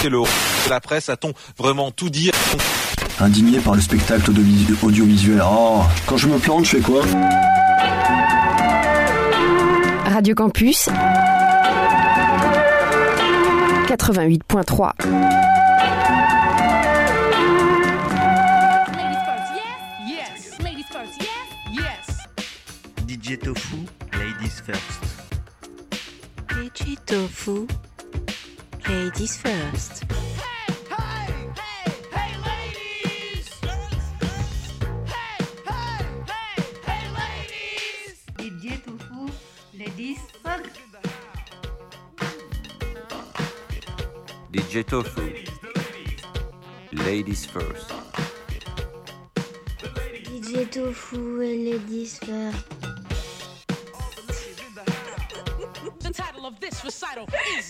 C'est le de la presse, a-t-on vraiment tout dit? Indigné par le spectacle audiovisuel. Oh, quand je me plante, je fais quoi? Radio Campus 88.3 DJ Tofu, ladies first. DJ Tofu, ladies first. DJ Tofu, ladies first. DJ Tofu, ladies first. DJ Tofu et ladies first? Ladies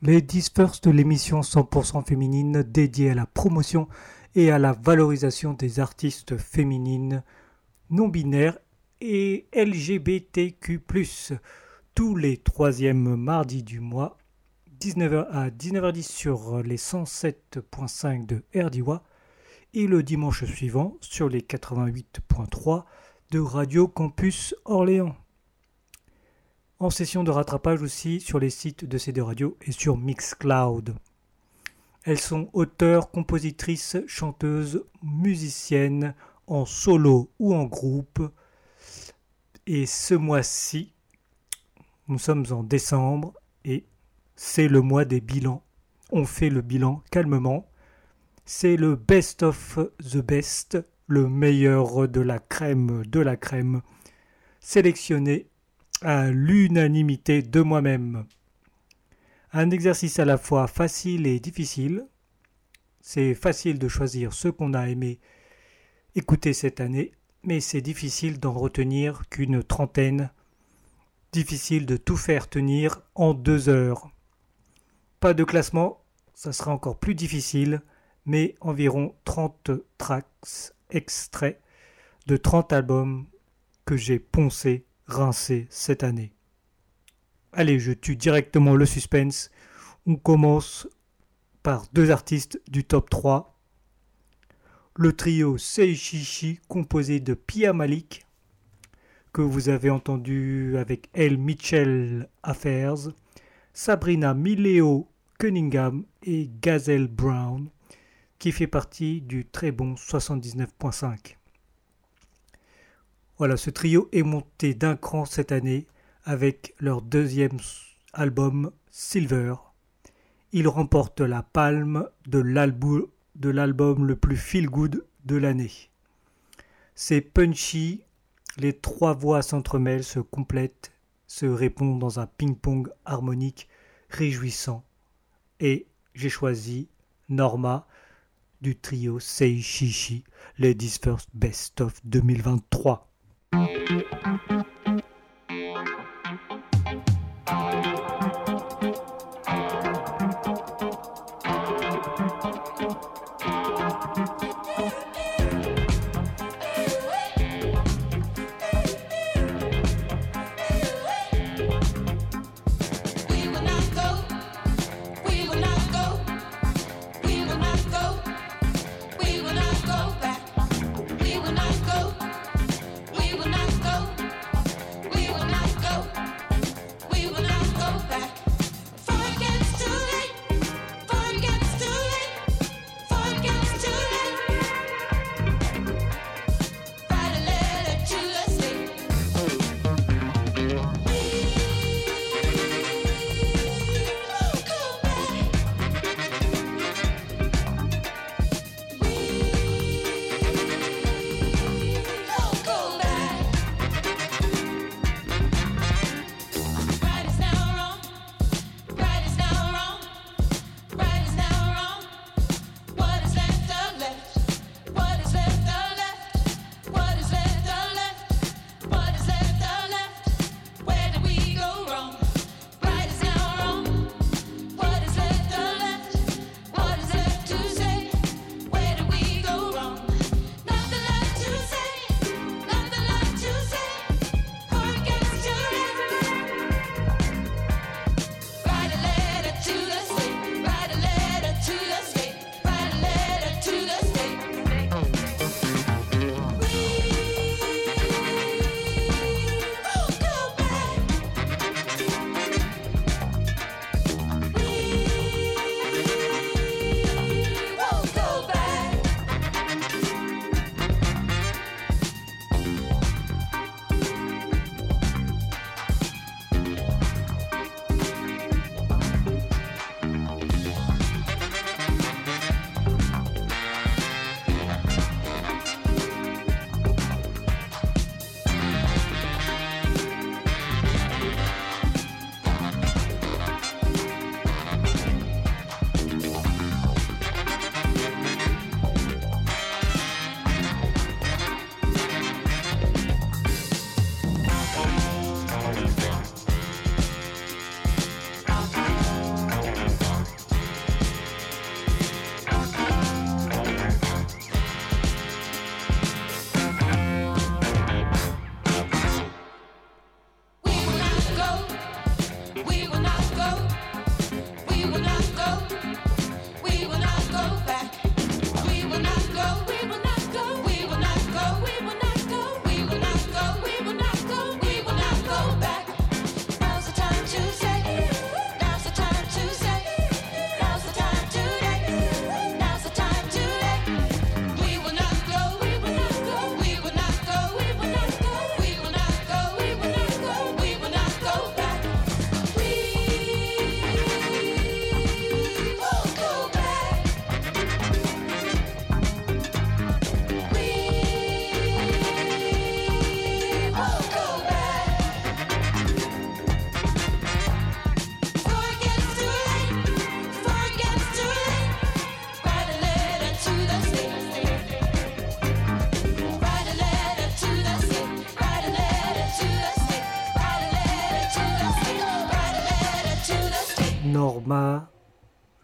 Ladies First, l'émission 100% féminine dédiée à la promotion et à la valorisation des artistes féminines non binaires et LGBTQ+, tous les troisièmes mardis du mois, 19h à 19h10 sur les 107.5 de RDIWA et le dimanche suivant sur les 88.3 de Radio Campus Orléans. En session de rattrapage aussi sur les sites de ces deux radios et sur Mixcloud. Elles sont auteurs, compositrices, chanteuses, musiciennes, en solo ou en groupe. Et ce mois-ci, nous sommes en décembre et c'est le mois des bilans. On fait le bilan calmement. C'est le best of the best, le meilleur de la crème de la crème, sélectionné à l'unanimité de moi-même. Un exercice à la fois facile et difficile. C'est facile de choisir ce qu'on a aimé écouter cette année, mais c'est difficile d'en retenir qu'une trentaine. Difficile de tout faire tenir en deux heures. Pas de classement, ça sera encore plus difficile, mais environ 30 tracks extraits de 30 albums que j'ai poncés, rincés cette année. Allez, je tue directement le suspense. On commence par deux artistes du top 3. Le trio Seishishi composé de Pia Malik, que vous avez entendu avec Elle Mitchell Affairs, Sabrina Mileo Cunningham et Gazelle Brown, qui fait partie du très bon 79.5. Voilà, ce trio est monté d'un cran cette année avec leur deuxième album Silver. Ils remportent la palme de l'album le plus feel-good de l'année. C'est punchy, les trois voix s'entremêlent, se complètent, se répondent dans un ping-pong harmonique réjouissant. Et j'ai choisi Norma du trio Seishishi, Ladies First Best of 2023.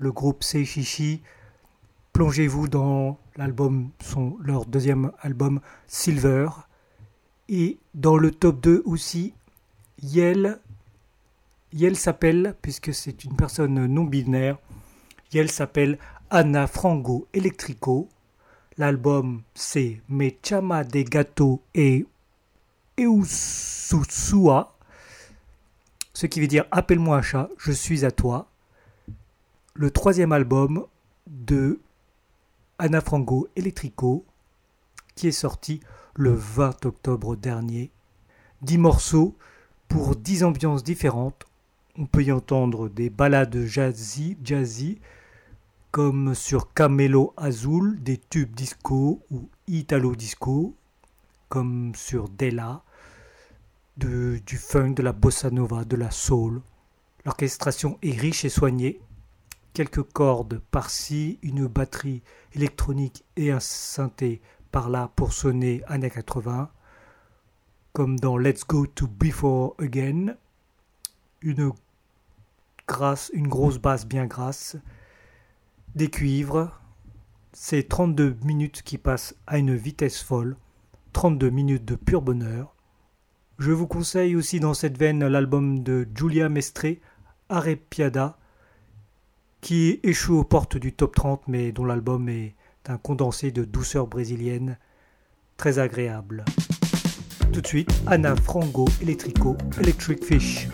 Le groupe Seishishi. Plongez-vous dans l'album, son, leur deuxième album Silver. Et dans le top 2 aussi, Yel. Yel s'appelle, puisque c'est une personne non binaire, Yel s'appelle Anna Frango Electrico. L'album c'est Me Chama de Gato et Eususua, ce qui veut dire Appelle-moi chat, je suis à toi. Le troisième album de Anna Frango Electrico, qui est sorti le 20 octobre dernier. Dix morceaux pour dix ambiances différentes. On peut y entendre des ballades jazzy, jazzy comme sur Camelo Azul, des tubes disco ou italo disco, comme sur Della, du funk, de la bossa nova, de la soul. L'orchestration est riche et soignée. Quelques cordes par-ci, une batterie électronique et un synthé par-là pour sonner années 80, comme dans Let's Go to Before Again. Une, grasse, une grosse basse bien grasse, des cuivres. C'est 32 minutes qui passent à une vitesse folle, 32 minutes de pur bonheur. Je vous conseille aussi dans cette veine l'album de Giulia Mestre, Arepiada, qui échoue aux portes du top 30 mais dont l'album est un condensé de douceur brésilienne très agréable. Tout de suite, Anna Frango Electrico, Electric Fish.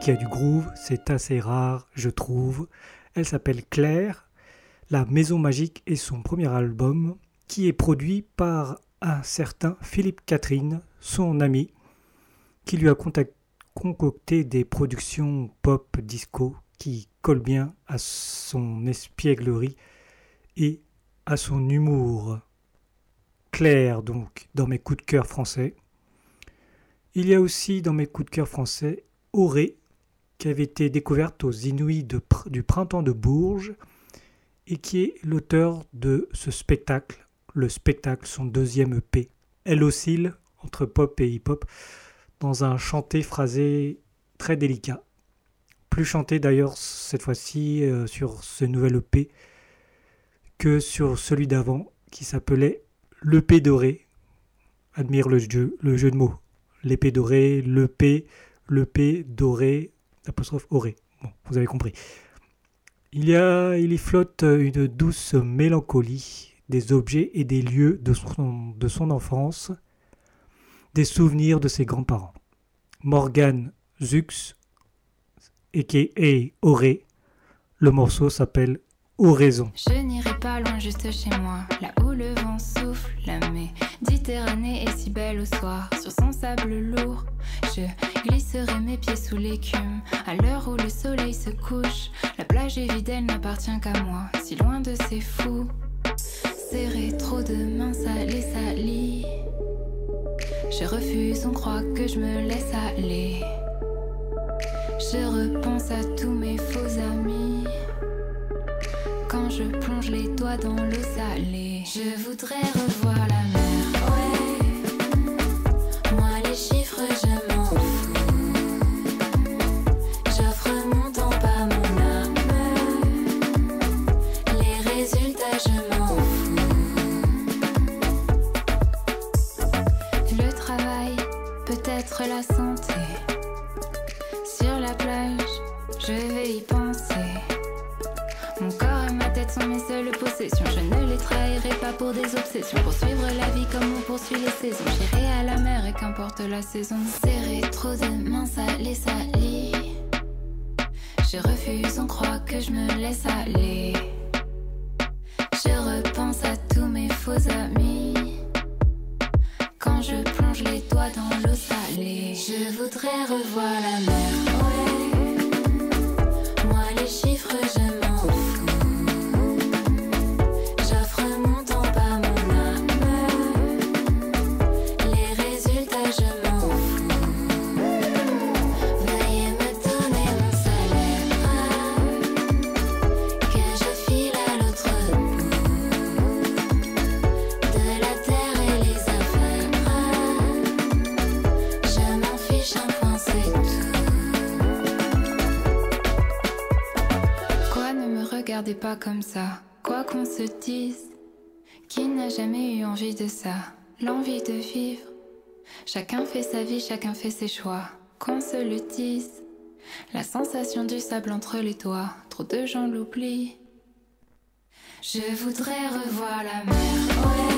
Qui a du groove, c'est assez rare, je trouve. Elle s'appelle Claire. La Maison Magique est son premier album qui est produit par un certain Philippe Catherine, son ami, qui lui a concocté des productions pop disco qui collent bien à son espièglerie et à son humour. Claire, donc, dans mes coups de cœur français. Il y a aussi dans mes coups de cœur français Auré, qui avait été découverte aux pr- du printemps de Bourges et qui est l'auteur de ce spectacle, le spectacle, son deuxième EP. Elle oscille entre pop et hip-hop dans un chanté phrasé très délicat. Plus chanté d'ailleurs cette fois-ci euh, sur ce nouvel EP que sur celui d'avant qui s'appelait L'EP doré. Admire le jeu, le jeu de mots l'épée dorée, l'EP, l'EP doré, apostrophe oré. Bon, vous avez compris. Il y a, il y flotte une douce mélancolie des objets et des lieux de son, de son enfance, des souvenirs de ses grands-parents. Morgan Zux, a.k.a. Oré, le morceau s'appelle Oraison. Je n'irai pas loin, juste chez moi, là où le vent souffle. La Méditerranée est si belle au soir, sur son sable lourd. Je glisserai mes pieds sous l'écume, à l'heure où le soleil se couche. La plage est vide, elle n'appartient qu'à moi, si loin de ces fous. Serrer trop de mains, ça les salit. Je refuse, on croit que je me laisse aller. Je repense à tous mes faux amis quand je plonge les doigts dans l'eau salée. Je voudrais revoir la mer. la santé. Sur la plage, je vais y penser. Mon corps et ma tête sont mes seules possessions. Je ne les trahirai pas pour des obsessions. Poursuivre la vie comme on poursuit les saisons. J'irai à la mer et qu'importe la saison. Serrer trop de mains, ça les salit. Je refuse, on croit que je me laisse aller. Je repense à tous mes faux amis. Quand je plonge les doigts dans voudrais revoir la mer. Quoi qu'on se dise, qui n'a jamais eu envie de ça? L'envie de vivre. Chacun fait sa vie, chacun fait ses choix. Qu'on se le dise. La sensation du sable entre les doigts, trop de gens l'oublient. Je voudrais revoir la mer.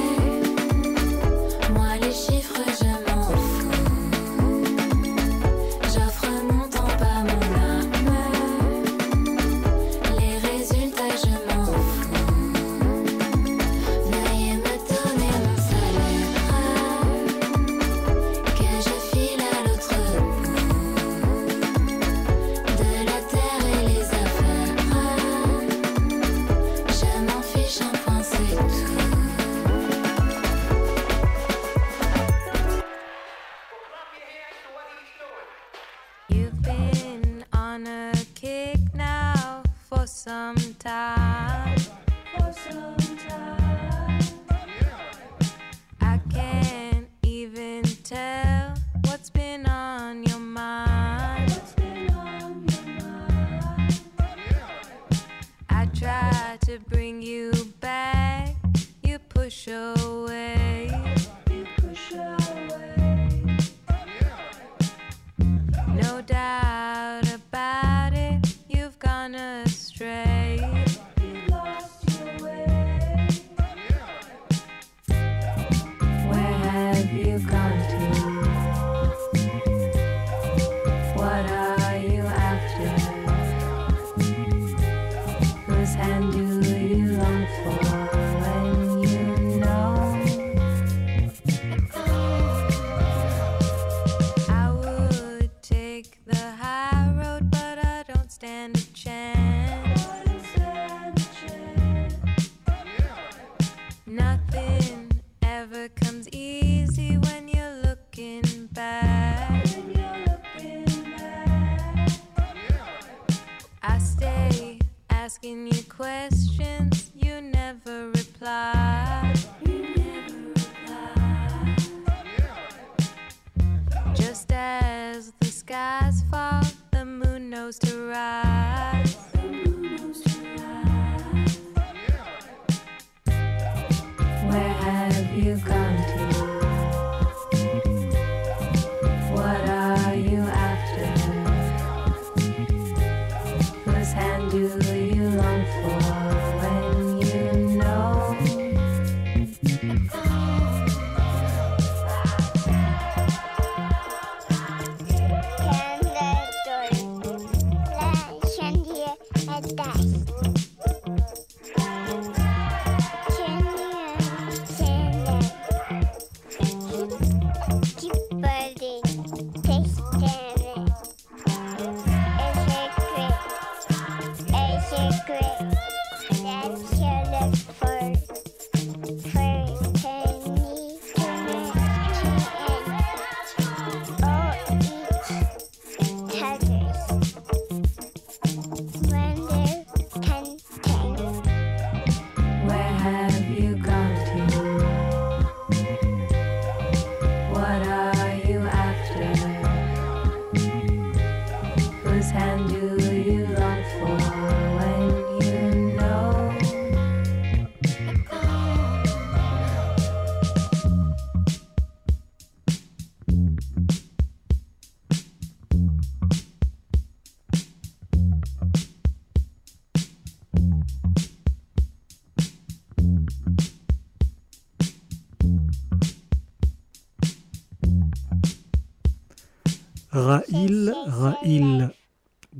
Hand you long for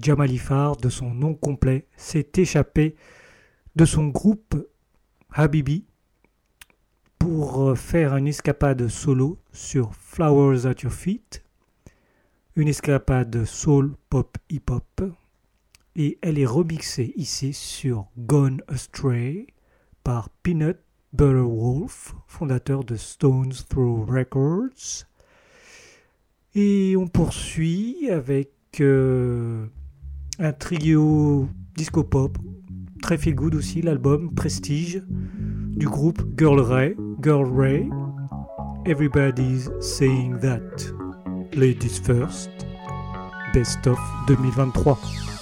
Jamalifar, de son nom complet, s'est échappé de son groupe Habibi pour faire une escapade solo sur Flowers at Your Feet, une escapade soul pop hip hop, et elle est remixée ici sur Gone Astray par Peanut Butter Wolf, fondateur de Stones Throw Records. Et on poursuit avec un trio disco pop, très feel good aussi, l'album Prestige du groupe Girl Ray, Girl Ray. Everybody's saying that. Ladies first. Best of 2023.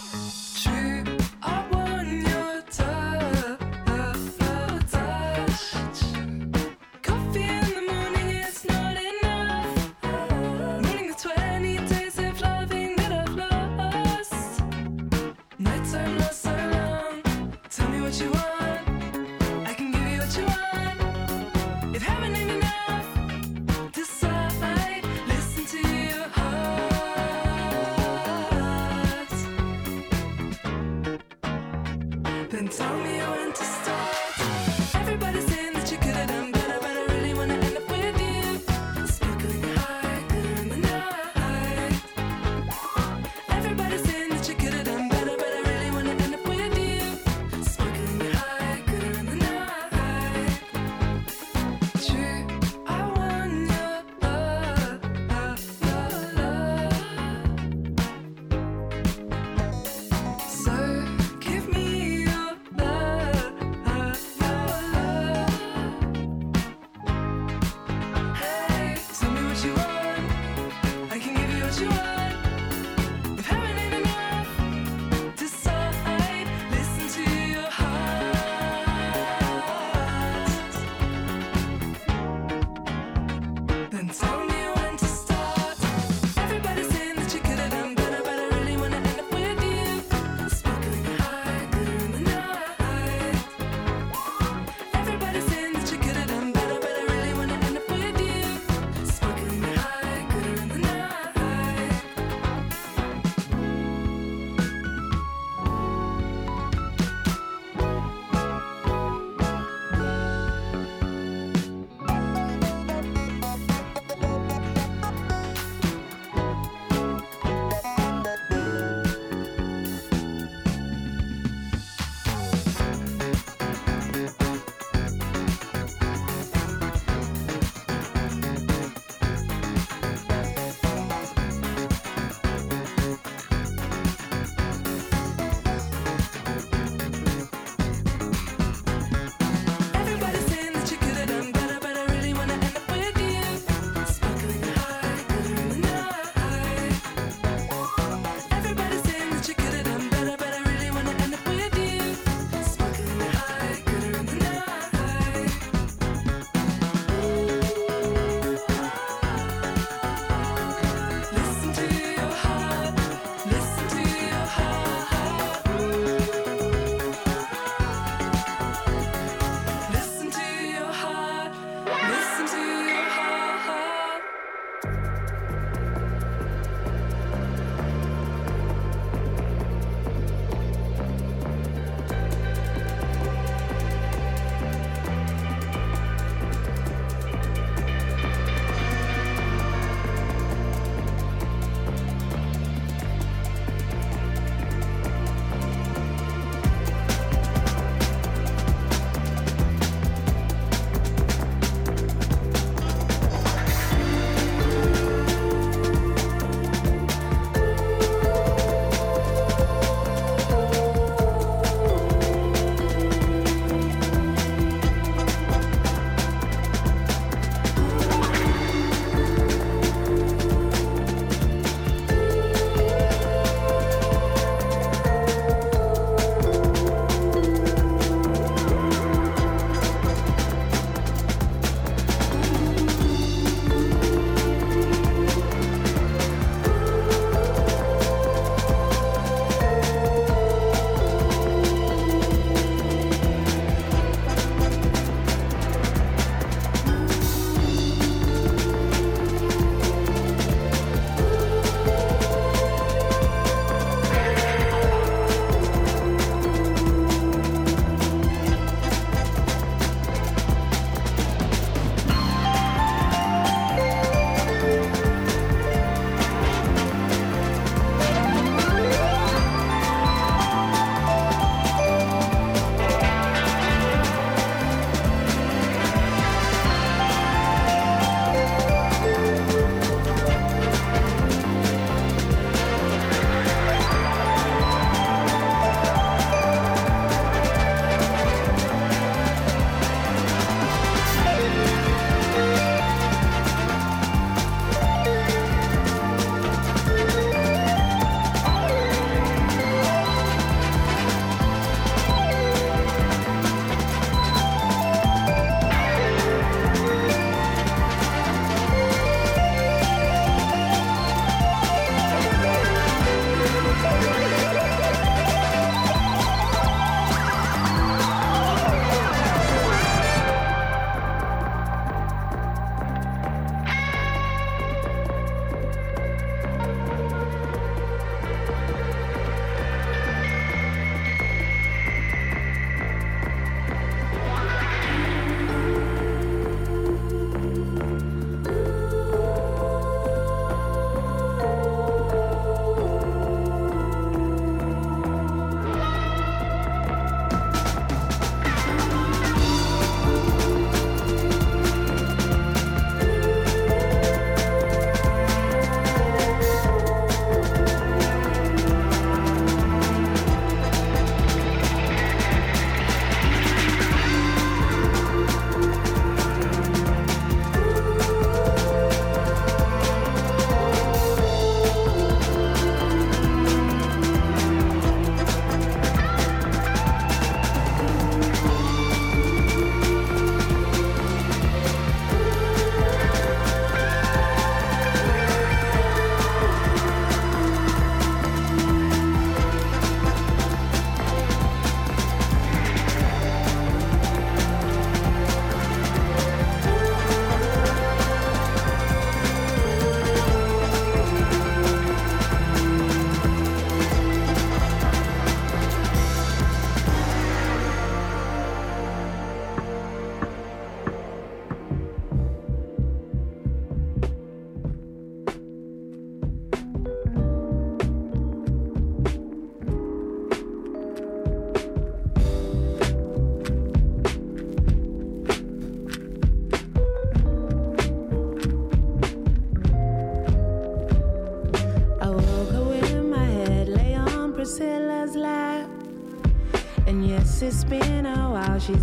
It's been a while, she's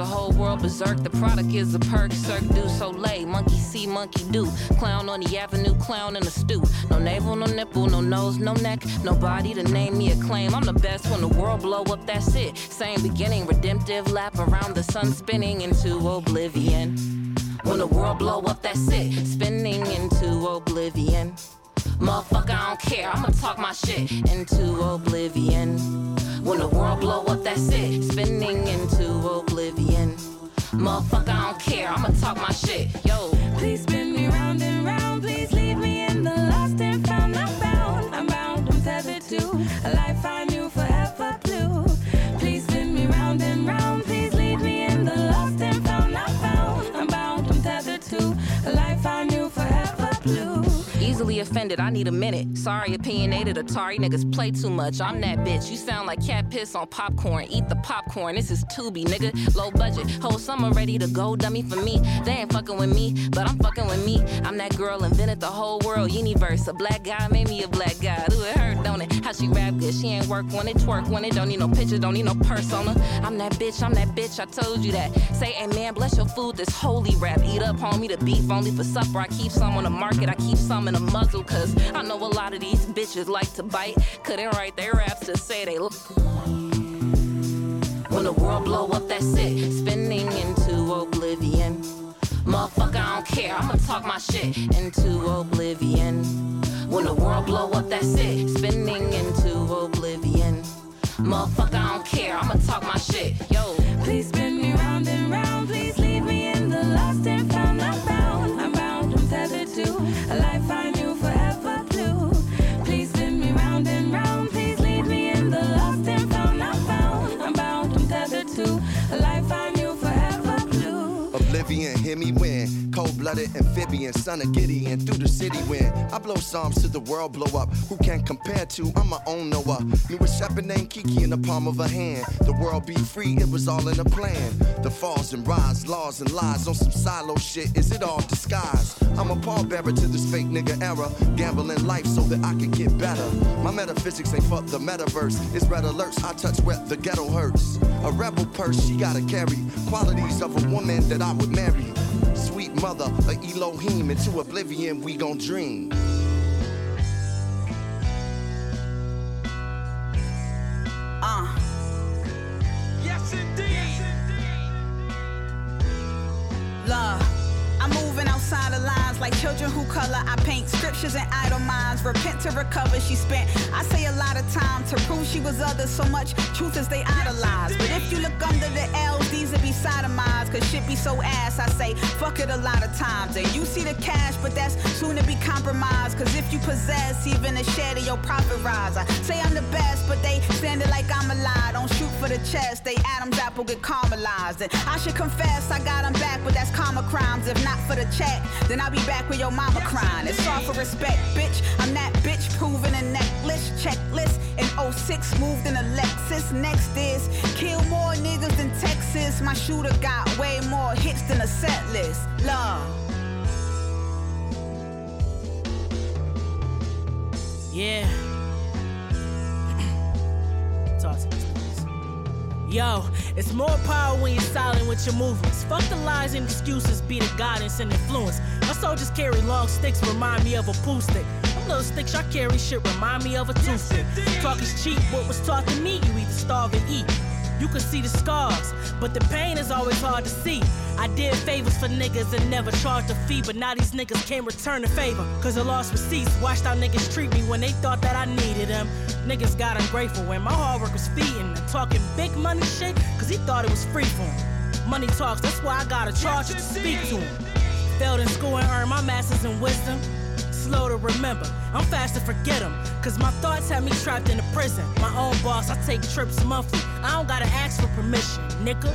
all berserk. The product is a perk, Cirque du Soleil. Monkey see, monkey do. Clown on the avenue, clown in the stew. No navel, no nipple, no nose, no neck. Nobody to name me a claim. I'm the best when the world blow up, that's it. Same beginning, redemptive lap around the sun spinning into oblivion. When the world blow up, that's it. Spinning into oblivion. Motherfucker, I don't care. I'ma talk my shit into oblivion. When the world blow up, that's it. Spinning into oblivion. Motherfucker, I don't care. I'ma talk my shit. Yo. Please spin me round and round. Please leave me in offended, I need a minute. Sorry, opinionated, Atari niggas play too much. I'm that bitch. You sound like cat piss on popcorn. Eat the popcorn. This is Tubi, nigga. Low budget. Whole summer ready to go, dummy for me. They ain't fucking with me, but I'm fucking with me. I'm that girl invented the whole world universe. A black guy made me a black guy. Ooh, it hurt, don't it? How she rap good. She ain't work when it twerk when it don't need no picture, don't need no purse on persona. I'm that bitch, I'm that bitch. I told you that. Say amen, bless your food. This holy rap. Eat up, homie. The beef only for supper. I keep some on the market. I keep some in a muzzle, cause I know a lot of these bitches like to bite. Couldn't write their raps to say they look. When the world blow up, that's it. Spinning into oblivion. Motherfucker, I don't care. I'ma talk my shit into oblivion. When the world blow up, that's it. Spinning into oblivion. Motherfucker, I don't care. I'ma talk my shit. Yo. Please spin me round and round. Please leave me in the lost and found. I'm. Oblivion, hear me win. Blooded amphibian, son of Gideon, through the city win. I blow psalms to the world blow up. Who can compare to? I'm my own Noah. Knew a shepherd named Kiki in the palm of a hand. The world be free, it was all in a plan. The falls and rise, laws and lies on some silo shit. Is it all disguise? I'm a pallbearer to this fake nigga era. Gambling life so that I can get better. My metaphysics ain't fuck the metaverse. It's red alerts, I touch where the ghetto hurts. A rebel purse, she gotta carry qualities of a woman that I would marry. Sweet mother, a Elohim, into oblivion we gon' dream. Children who color. I paint scriptures in idle minds. Repent to recover. She spent, I say, a lot of time to prove she was others. So much truth as they idolize. But if you look under the L's, these would be sodomized. Cause shit be so ass. I say, fuck it a lot of times. And you see the cash, but that's soon to be compromised. Cause if you possess even a share of your profit rise. I say I'm the best, but they standing like I'm a lie. Don't shoot for the chest. They Adam's apple get caramelized. And I should confess, I got 'em back, but that's karma crimes. If not for the check, then I'll be back with your mama crying. It's all for respect, bitch. I'm that bitch proving a necklace checklist. In 06, moved in a Lexus. Next is kill more niggas than Texas. My shooter got way more hits than a set list. Love. Yeah. Talk to. Yo, it's more power when you're silent with your movements. Fuck the lies and excuses, be the guidance and influence. My soldiers carry long sticks, remind me of a pool stick. Them little sticks I carry shit remind me of a toothpick. Talk is cheap, what was taught to me, you either starve or eat. You can see the scars, but the pain is always hard to see. I did favors for niggas and never charged a fee, but now these niggas can't return the favor. Cause I lost receipts, watched how niggas treat me when they thought that I needed them. Niggas got ungrateful when my hard work was feeding and talking big money shit, cause he thought it was free for him. Money talks, that's why I gotta charge it to speak to him. Failed in school and earned my masters in wisdom. Slow to remember, I'm fast to forget them. Cause my thoughts have me trapped in a prison. My own boss, I take trips monthly. I don't gotta ask for permission, nigga.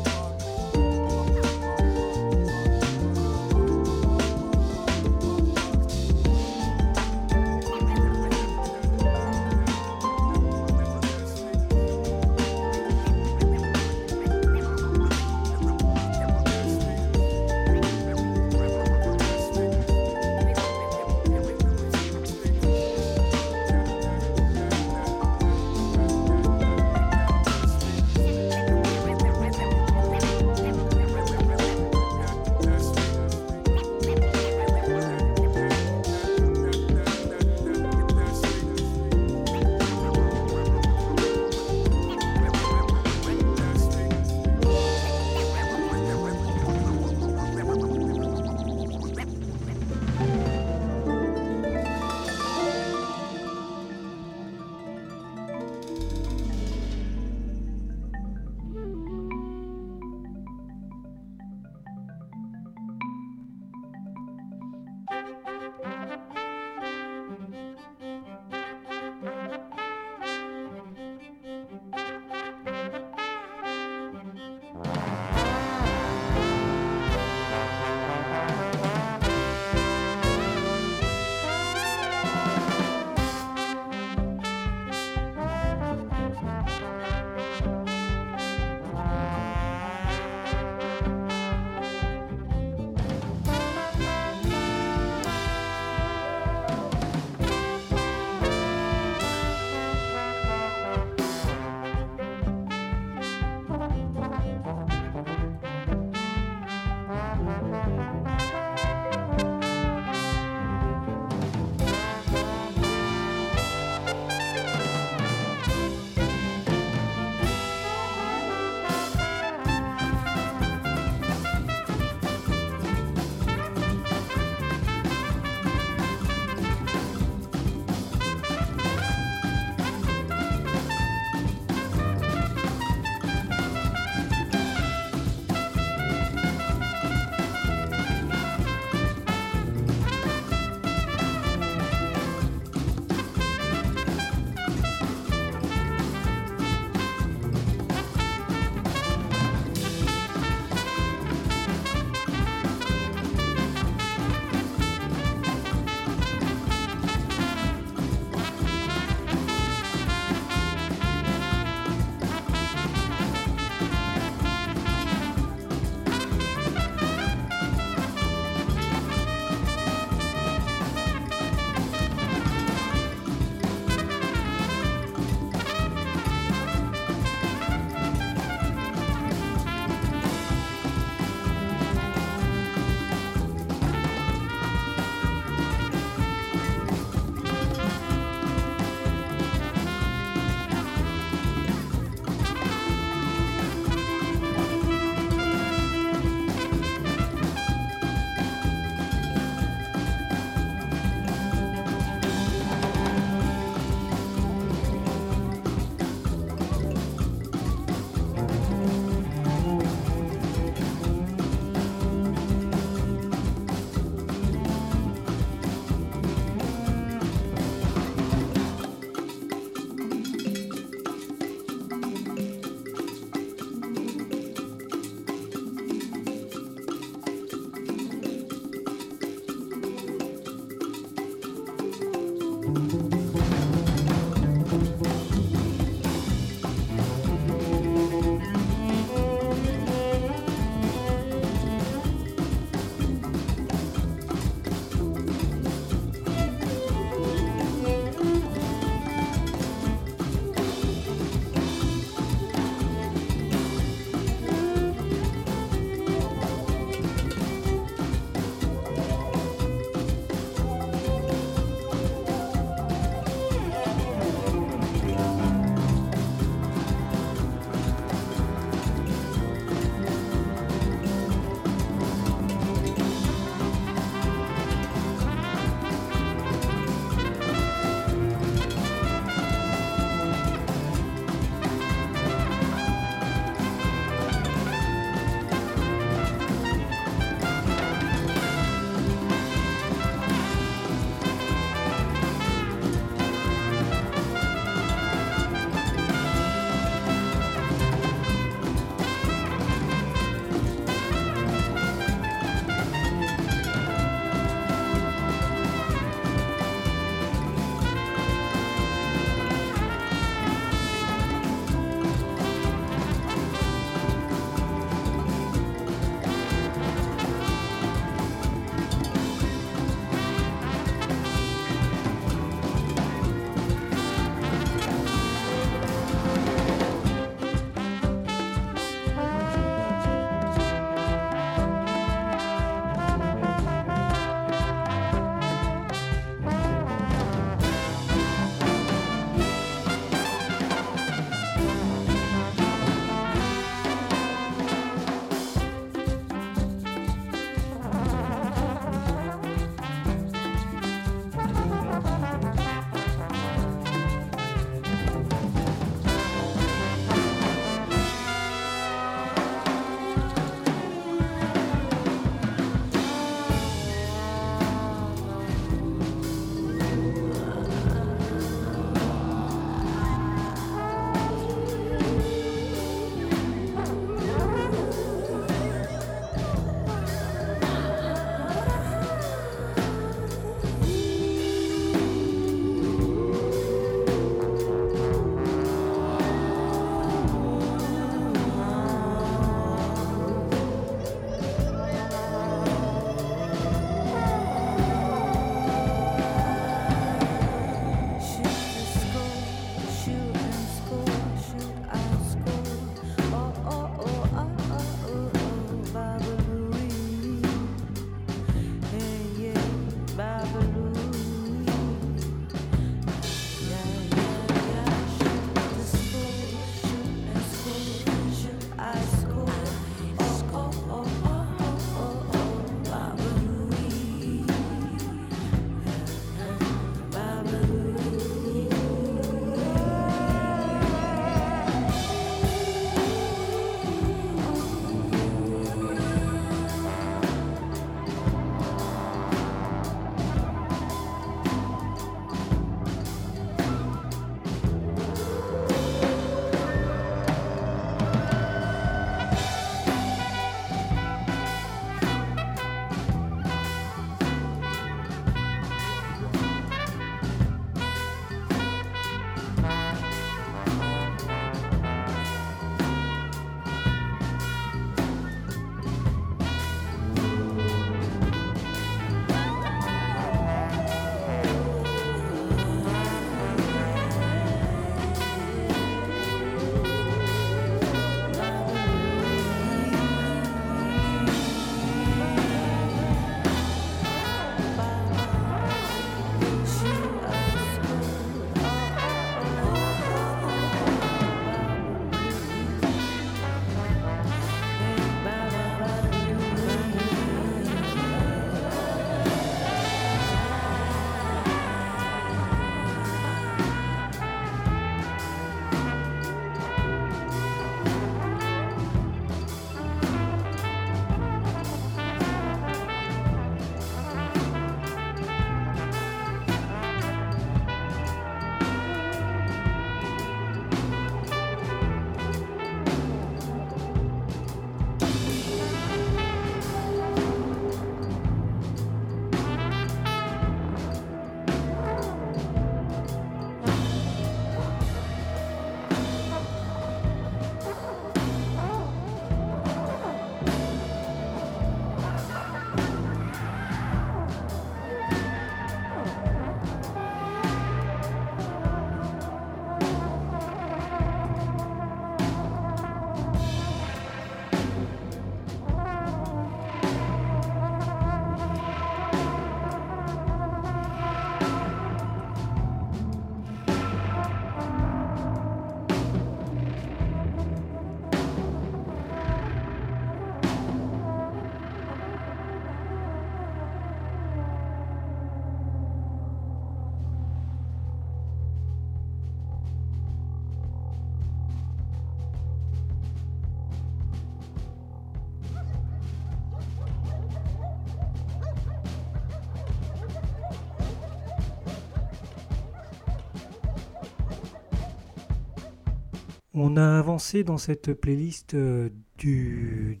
On a avancé dans cette playlist euh, du,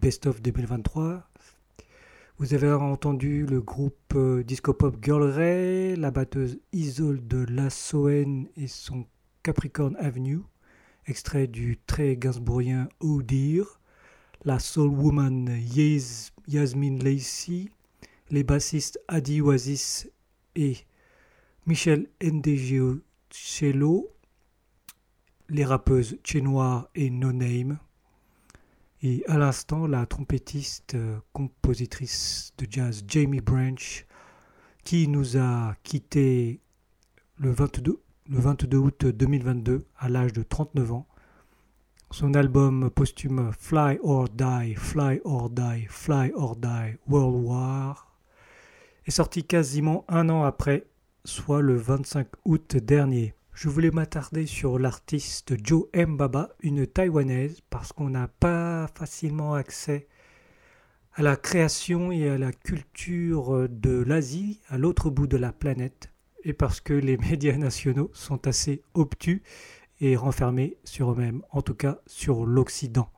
Best of 2023. Vous avez entendu le groupe euh, disco pop Girl Ray, la batteuse Isolde Lassoen et son Capricorn Avenue, extrait du très gainsbourgien Dear, la soul woman Yas- Yasmine Lacey, les bassistes Adi Oasis et Michel Ndegeocello, les rappeuses Chez Noir et No Name, et à l'instant la trompettiste euh, compositrice de jazz Jamie Branch qui nous a quittés le 22, le 22 août 2022 à l'âge de 39 ans. Son album posthume Fly or Die, Fly or Die, Fly or Die, World War est sorti quasiment un an après, soit le 25 août dernier. Je voulais m'attarder sur l'artiste Jo Mbaba, une taïwanaise, parce qu'on n'a pas facilement accès à la création et à la culture de l'Asie, à l'autre bout de la planète, et parce que les médias nationaux sont assez obtus et renfermés sur eux-mêmes, en tout cas sur l'Occident.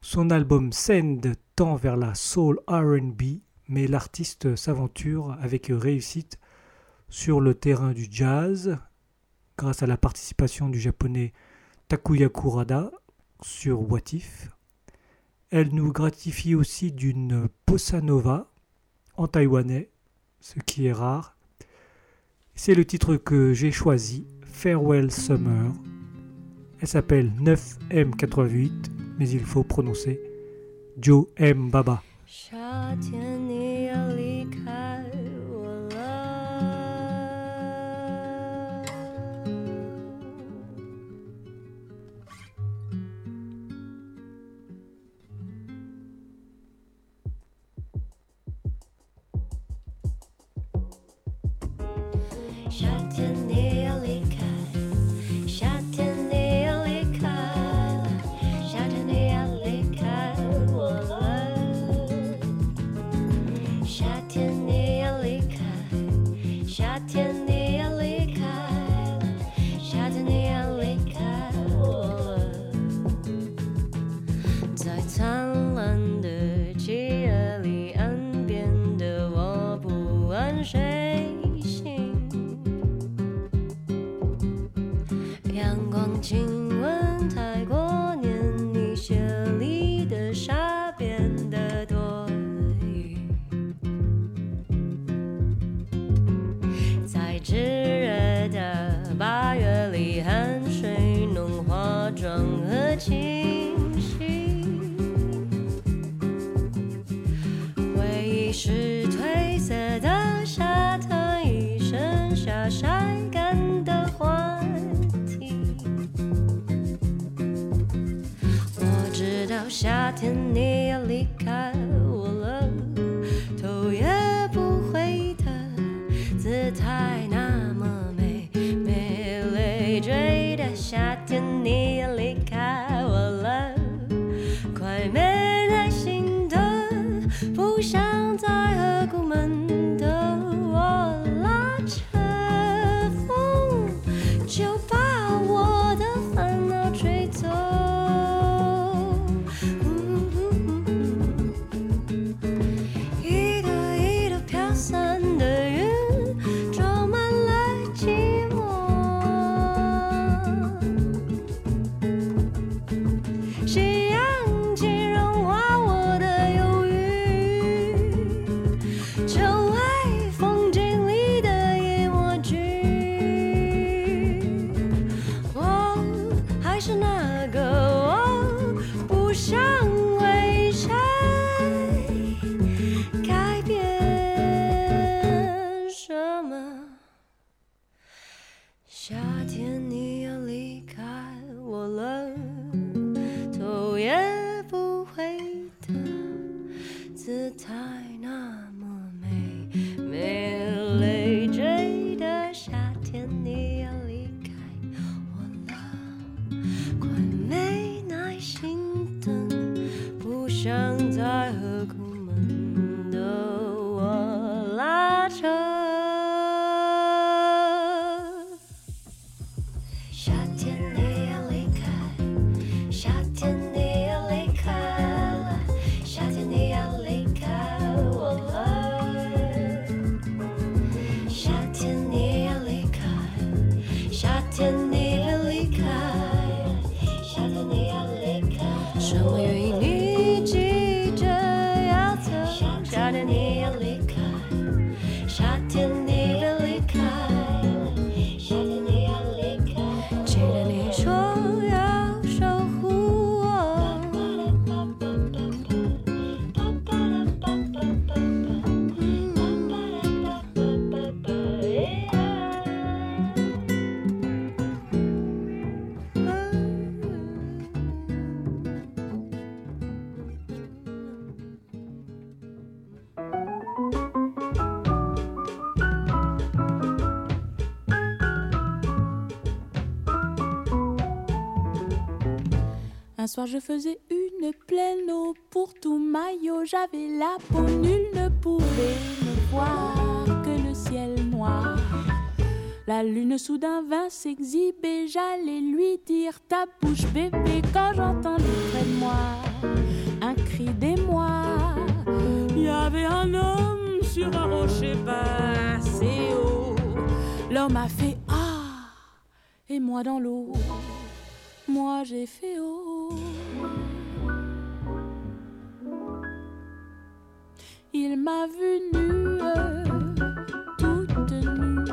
Son album Send tend vers la soul RB, mais l'artiste s'aventure avec réussite sur le terrain du jazz, grâce à la participation du japonais Takuya Kurada sur What If. Elle nous gratifie aussi d'une bossa nova en taïwanais, ce qui est rare. C'est le titre que j'ai choisi, Farewell Summer. Elle s'appelle 9M88, mais il faut prononcer Joe M. Baba. 夏天你 在猜。Soir je faisais une pleine eau pour tout maillot. J'avais la peau, nul ne pouvait me voir que le ciel noir. La lune soudain vint s'exhiber, j'allais lui dire ta bouche bébé quand j'entendis près de moi un cri d'émoi. Il y avait un homme sur un rocher passé haut. L'homme a fait ah et moi dans l'eau, moi j'ai fait oh. Il m'a vu nue, toute nue,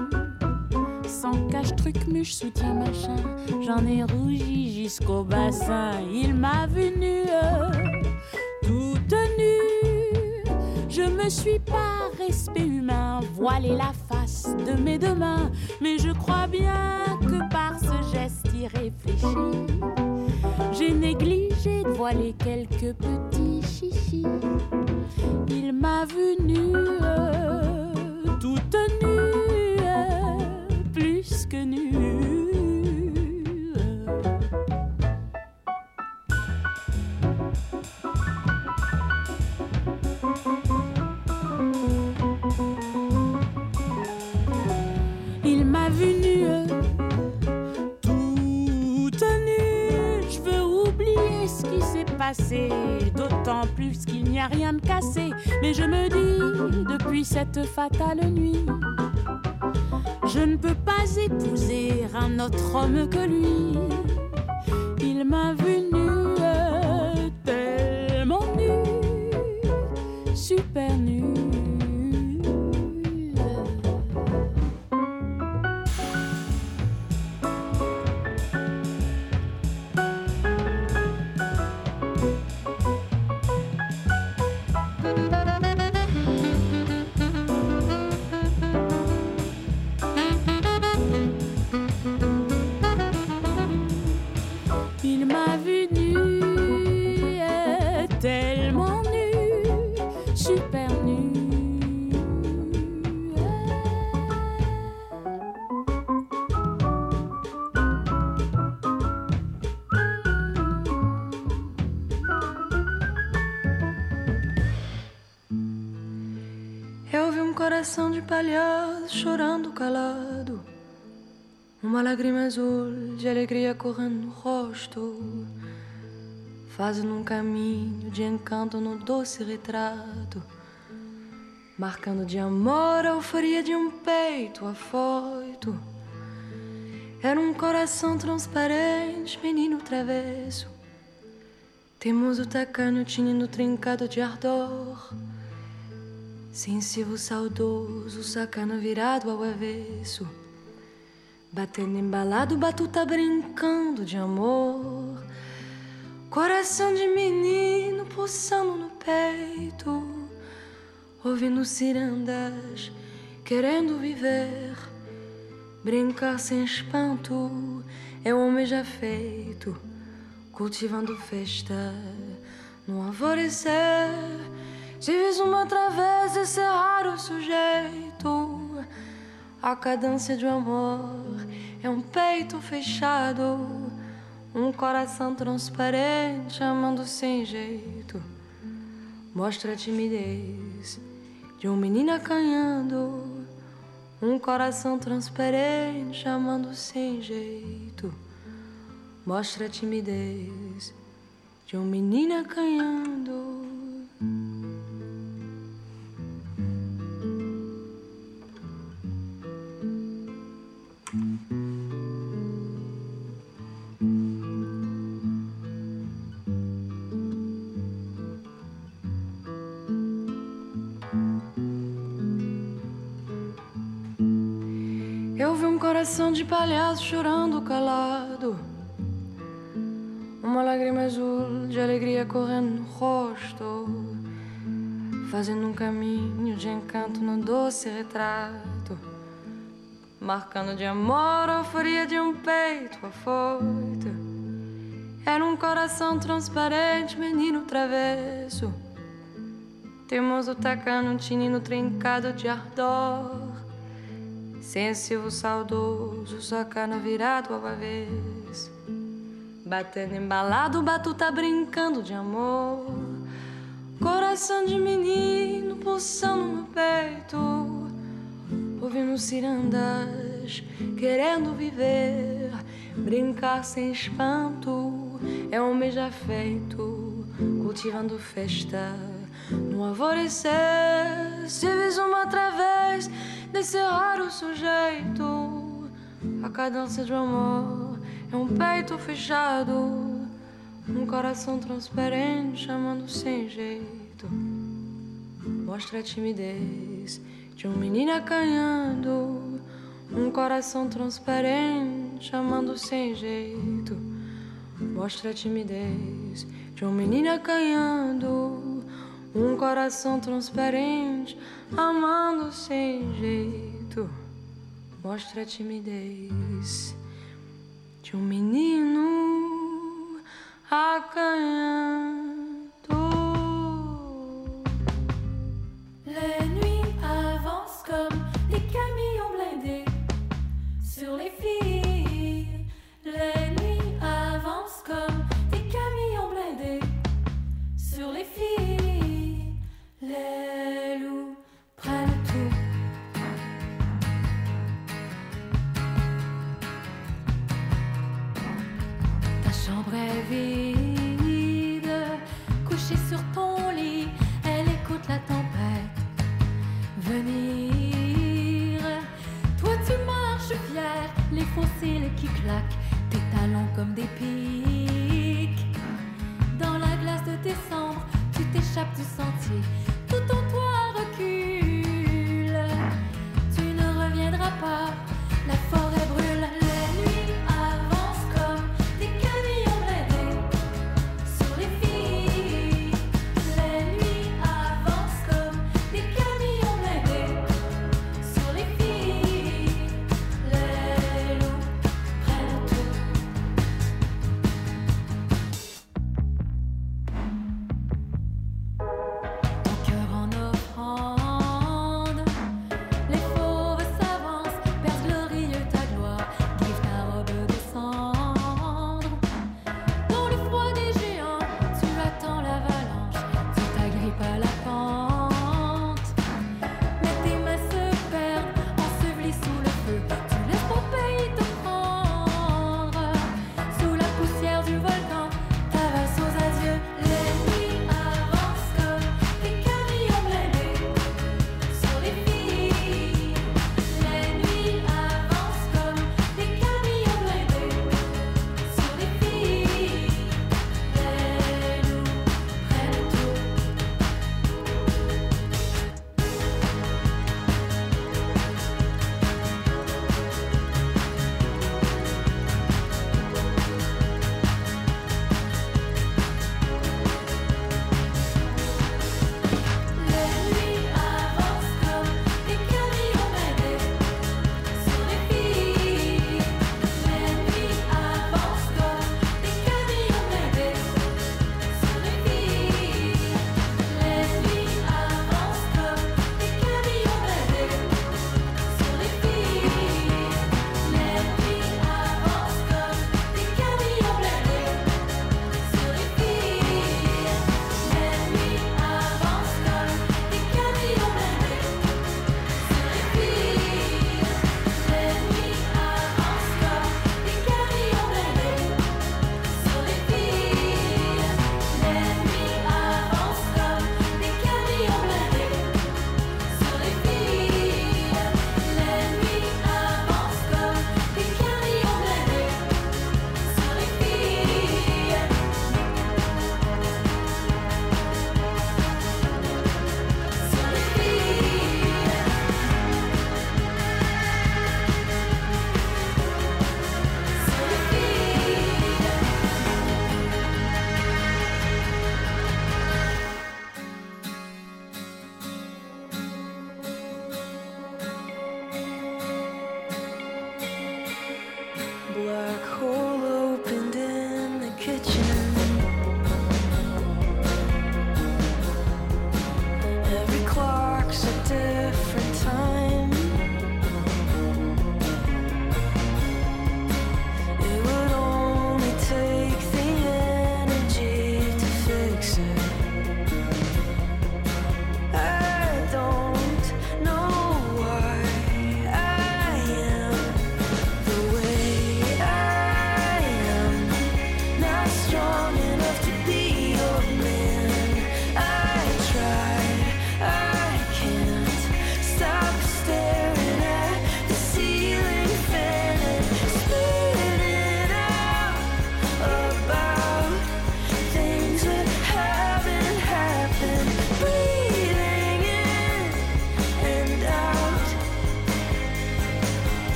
sans cache-truc, muche, soutien, machin. J'en ai rougi jusqu'au bassin. Il m'a vu nue, Je me suis par respect humain voilé la face de mes deux mains. Mais je crois bien que par ce geste irréfléchi, j'ai négligé de voiler quelques petits chichis. Il m'a vu nue, toute nue, plus que nue. D'autant plus qu'il n'y a rien de cassé. Mais je me dis, depuis cette fatale nuit, je ne peux pas épouser un autre homme que lui. Il m'a vu nue, tellement nue, super Uma lágrima azul de alegria correndo no rosto, fazendo um caminho de encanto no doce retrato, marcando de amor a euforia de um peito afoito. Era um coração transparente, menino travesso, teimoso tacanho, tinindo trincado de ardor, sensível, saudoso, sacana virado ao avesso. Batendo embalado, batuta brincando de amor. Coração de menino pulsando no peito. Ouvindo cirandas, querendo viver. Brincar sem espanto é o homem já feito. Cultivando festa no alvorecer. Vis uma vez esse raro sujeito. A cadência de um amor é um peito fechado, um coração transparente amando sem jeito. Mostra a timidez de um menino acanhando, um coração transparente amando sem jeito. Mostra a timidez de um menino acanhando. Coração de palhaço chorando calado. Uma lágrima azul de alegria correndo no rosto, fazendo um caminho de encanto no doce retrato, marcando de amor a euforia de um peito afoito. Era um coração transparente, menino travesso, teimoso tacando um tinino trincado de ardor. Sensível, saudoso, sacana virado ao avesso. Batendo embalado, batuta brincando de amor. Coração de menino pulsando no peito. Ouvindo cirandas, querendo viver. Brincar sem espanto é um mês já feito. Cultivando festa no alvorecer. Se vis uma outra vez desse raro sujeito. A cadência do amor é um peito fechado. Um coração transparente chamando sem jeito. Mostra a timidez de um menino acanhando. Um coração transparente chamando sem jeito. Mostra a timidez de um menino acanhando. Um coração transparente amando sem jeito. Mostra a timidez de um menino acanhando. Les nuits avancent comme des camions blindés sur les filles. Les nuits avancent comme des camions blindés sur les filles. Les vide. Couchée sur ton lit, elle écoute la tempête venir. Toi tu marches fière, les fossiles qui claquent, tes talons comme des pics. Dans la glace de décembre, tu t'échappes du sentier, tout en toi recule. Tu ne reviendras pas, la.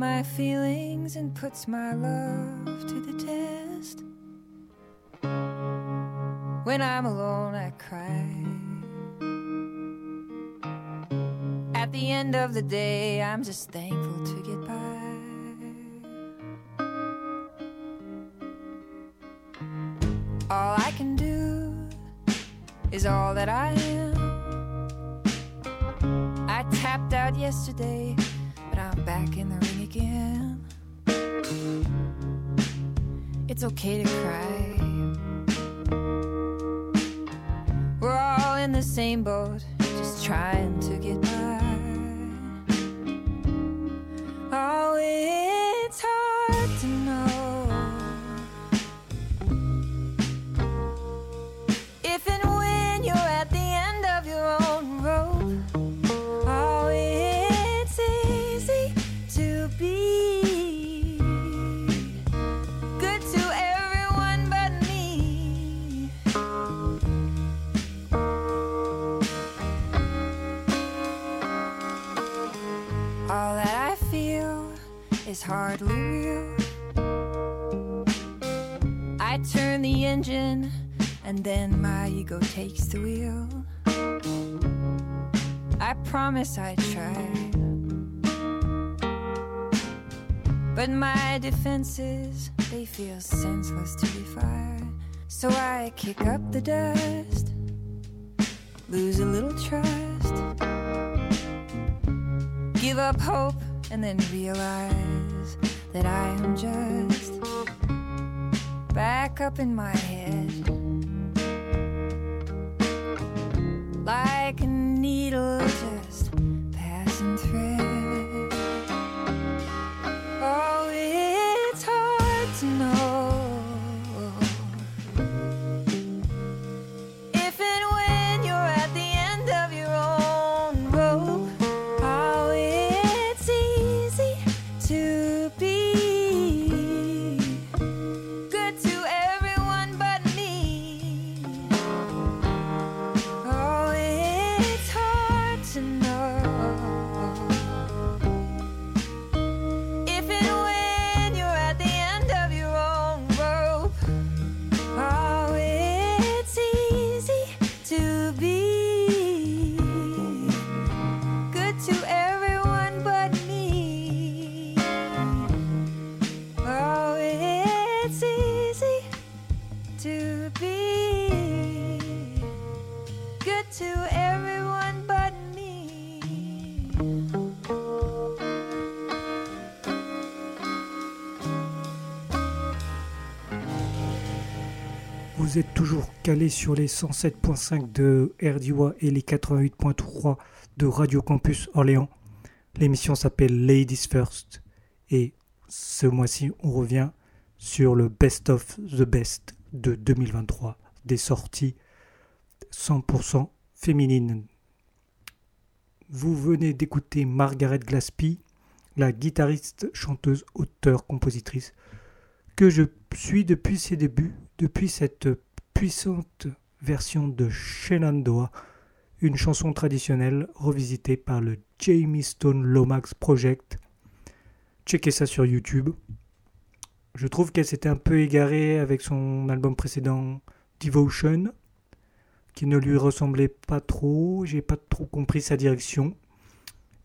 My feelings and puts my love to the test. When I'm alone, I cry. At the end of the day, I'm just thankful to get by. All I can do is all that I am. I tapped out yesterday, I'm back in the ring again. It's okay to cry. We're all in the same boat, just trying to get by. Oh, it's hard is hardly real. I turn the engine and then my ego takes the wheel. I promise I try. But my defenses, they feel senseless to fired. So I kick up the dust, lose a little trust, give up hope, and then realize that I am just back up in my head. Like a needle just passing thread. Sur les 107.5 de RDWA et les 88.3 de Radio Campus Orléans. L'émission s'appelle Ladies First et ce mois-ci on revient sur le Best of the Best de 2023 des sorties 100% féminines. Vous venez d'écouter Margaret Glaspie, la guitariste, chanteuse, auteure, compositrice que je suis depuis ses débuts, depuis cette puissante version de Shenandoah, une chanson traditionnelle revisitée par le Jamie Stone Lomax Project. Checkez ça sur YouTube. Je trouve qu'elle s'était un peu égarée avec son album précédent Devotion, qui ne lui ressemblait pas trop. J'ai pas trop compris sa direction.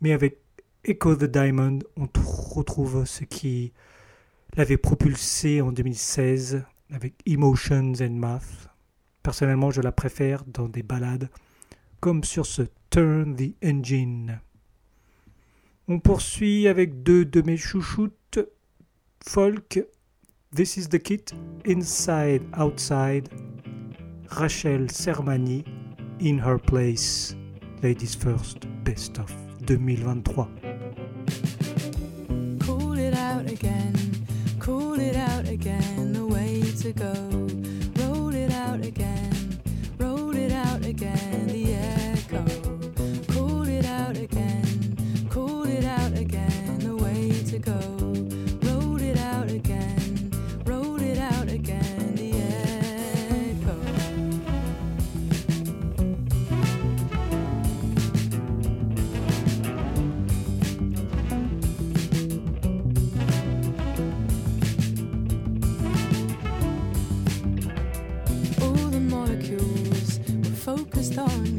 Mais avec Echo the Diamond, on retrouve ce qui l'avait propulsé en 2016 avec Emotions and Math. Personnellement, je la préfère dans des ballades comme sur ce Turn the Engine. On poursuit avec deux de mes chouchoutes folk. This is the Kit, Inside Outside. Rachel Sermani, In Her Place. Ladies First, Best of 2023. Cool it out again, cool it out again, the to go. Roll it out again, roll it out again, the thorn.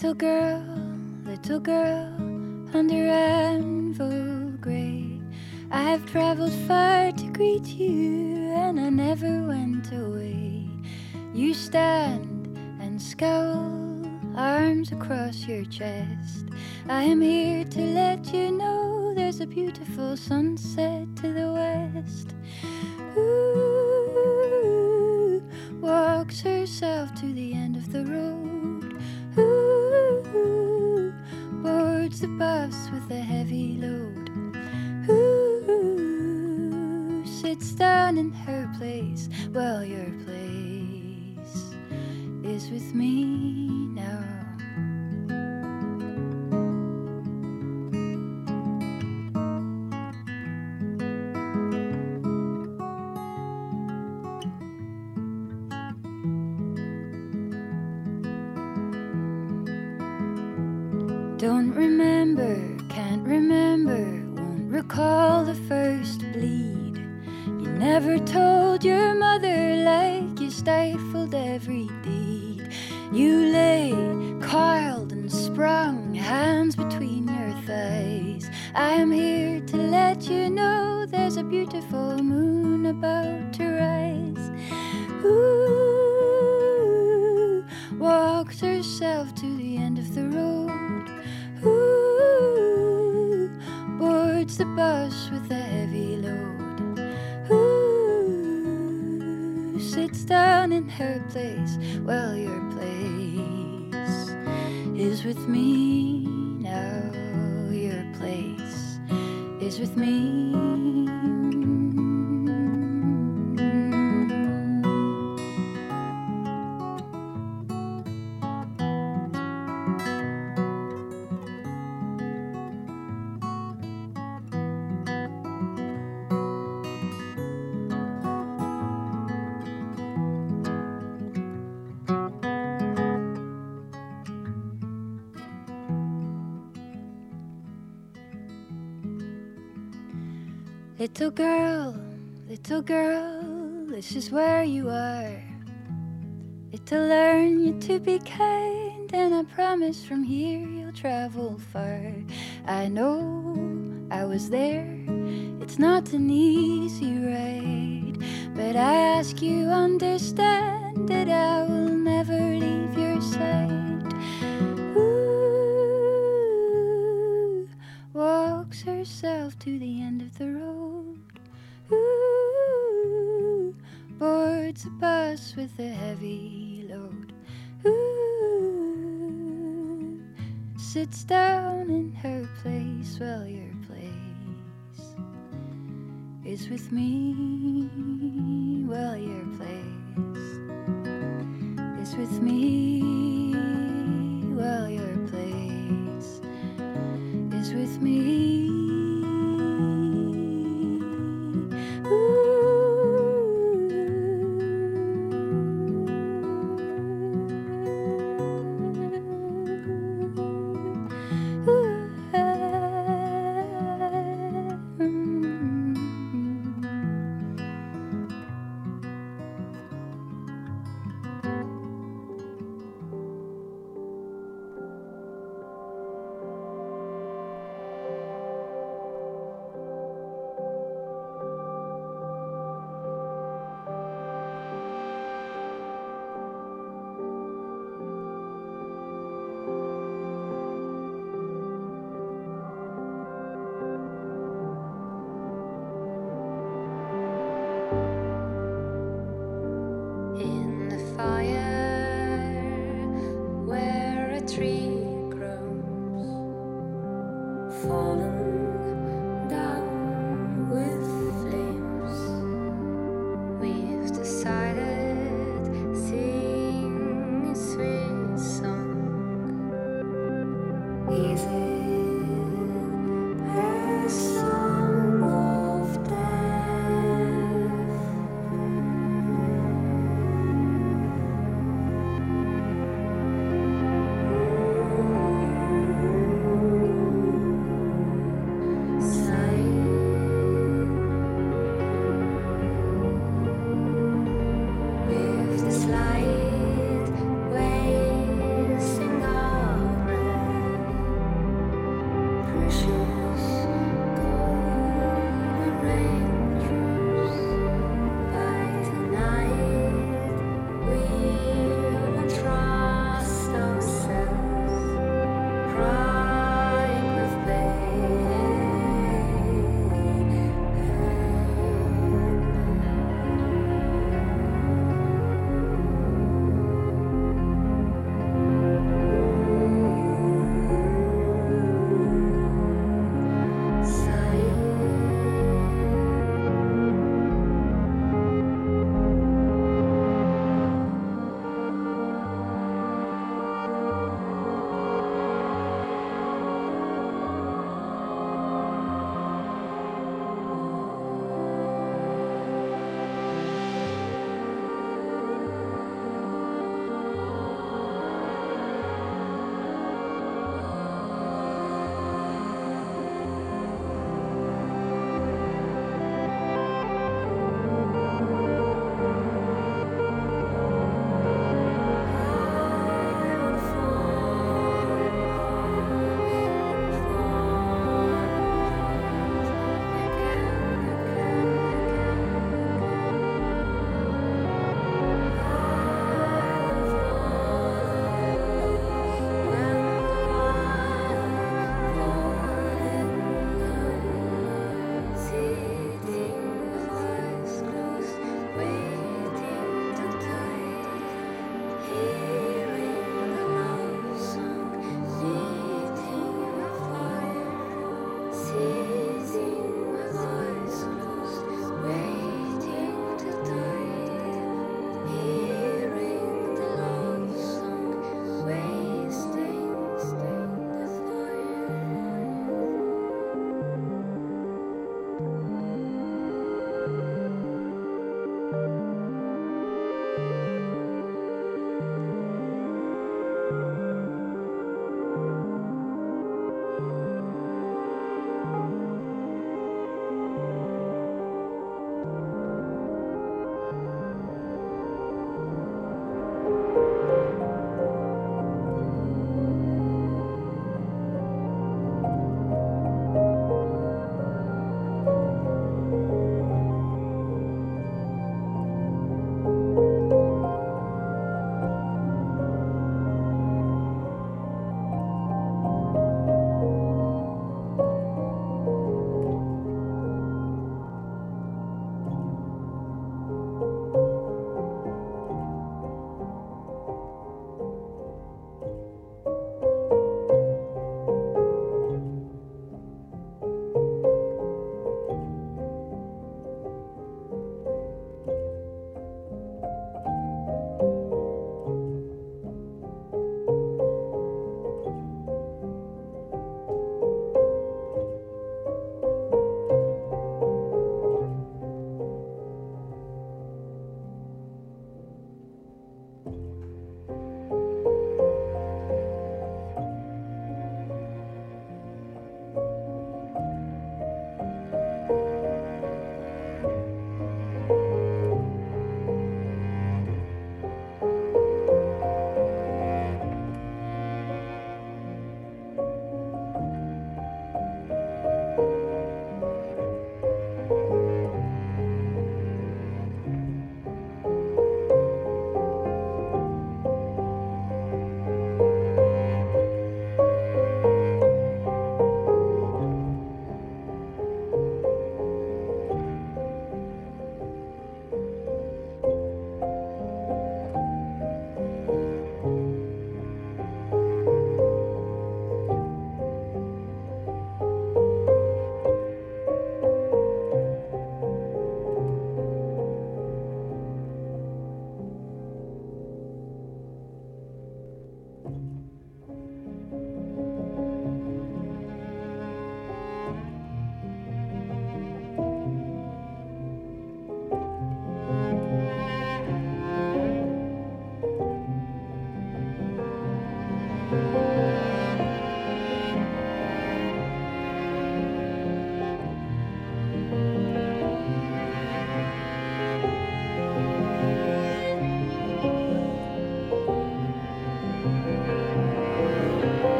Little girl, little girl, under anvil gray, I have traveled far to greet you, and I never went away. You stand and scowl, arms across your chest. I am here to let you know there's a beautiful sunset beautiful moon about to rise. Ooh, walked herself to the end of the road. Ooh, boards the bus with a heavy load. Ooh, sits down in her place while your place is with me now. Your place is with me. Little girl, this is where you are. It'll learn you to be kind, and I promise from here you'll travel far. I know I was there, it's not an easy ride, but I ask you understand that I will never leave your side. Ooh, walks herself to the bus with a heavy load. Ooh, sits down in her place. Well, your place is with me. Well, your place is with me. Well, your place is with me.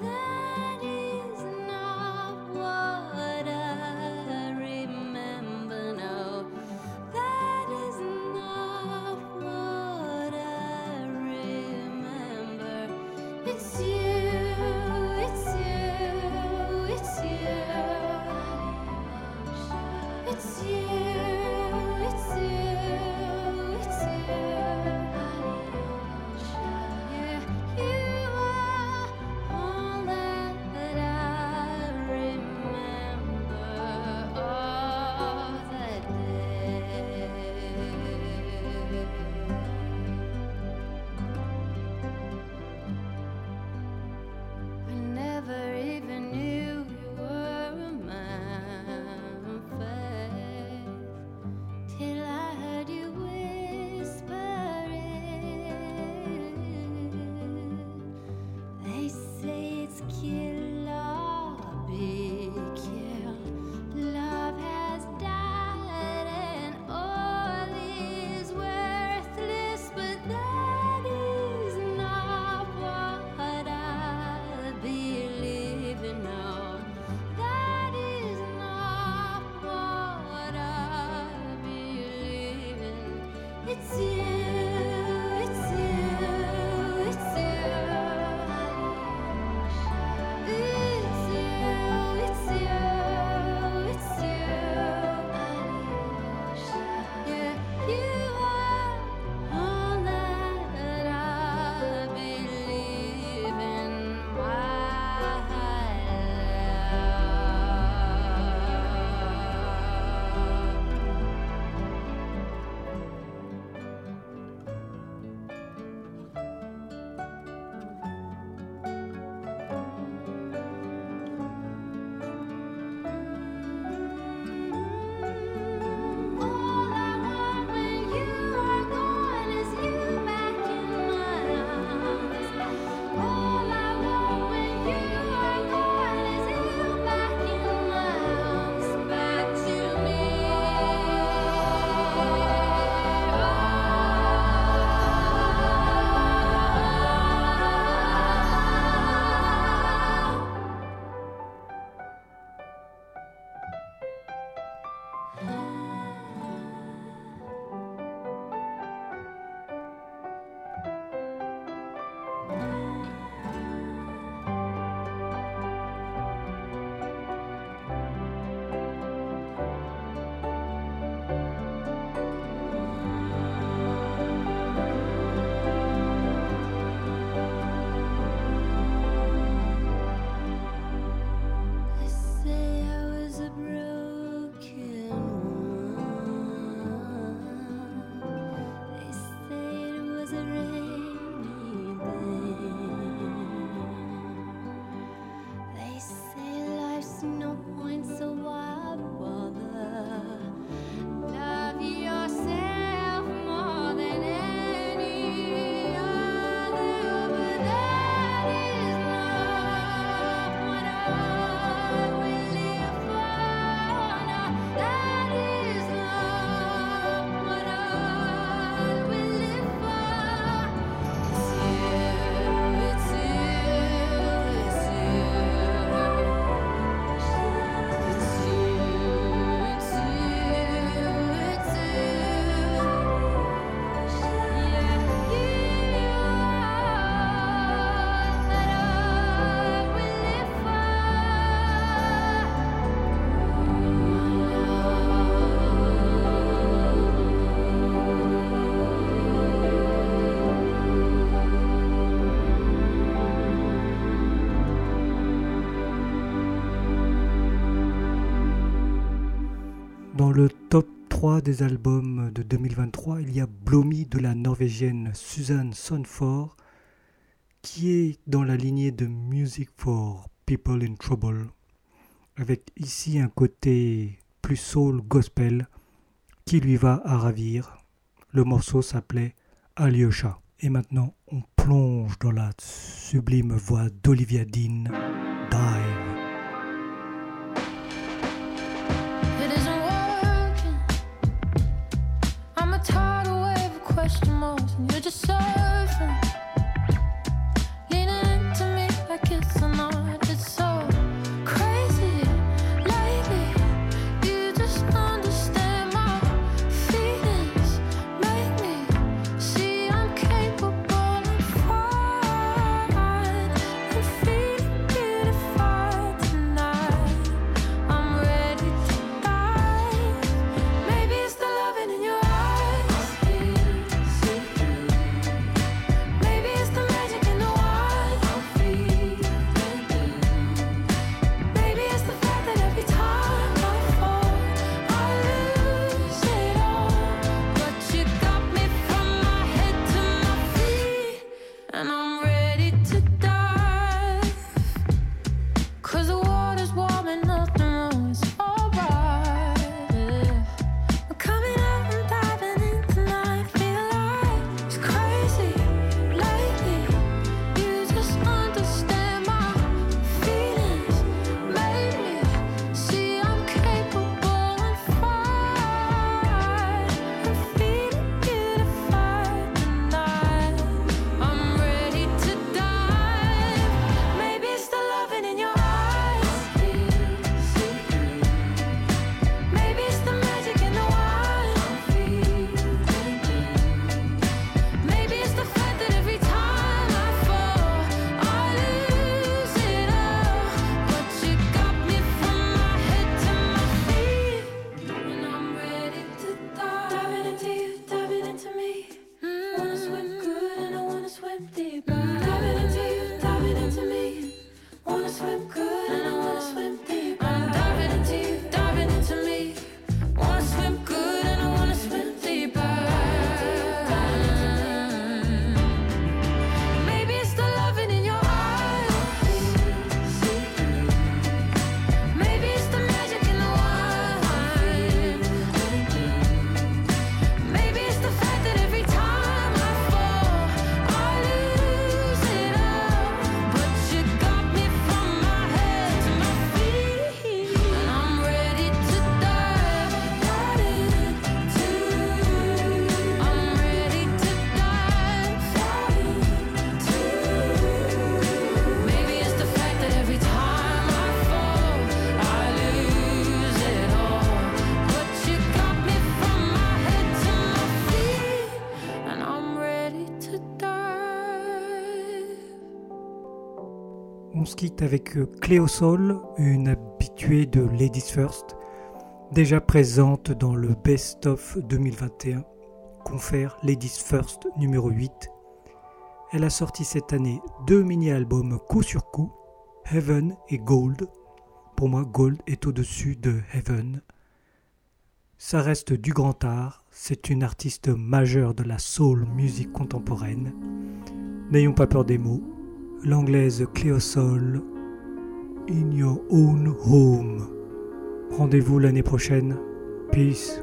there. des albums de 2023, il y a Blomi de la norvégienne Suzanne Sonford, qui est dans la lignée de Music for People in Trouble, avec ici un côté plus soul gospel qui lui va à ravir. Le morceau s'appelait Alyosha. Et maintenant, on plonge dans la sublime voix d'Olivia Dean. You're just so. avec euh, Cléo Sol, une habituée de Ladies First, déjà présente dans le Best of 2021, confère Ladies First numéro 8. Elle a sorti cette année deux mini-albums coup sur coup, Heaven et Gold. Pour moi, Gold est au-dessus de Heaven. Ça reste du grand art, c'est une artiste majeure de la soul musique contemporaine. N'ayons pas peur des mots, l'anglaise Cléosol In Your Own Home. Rendez-vous l'année prochaine. Peace.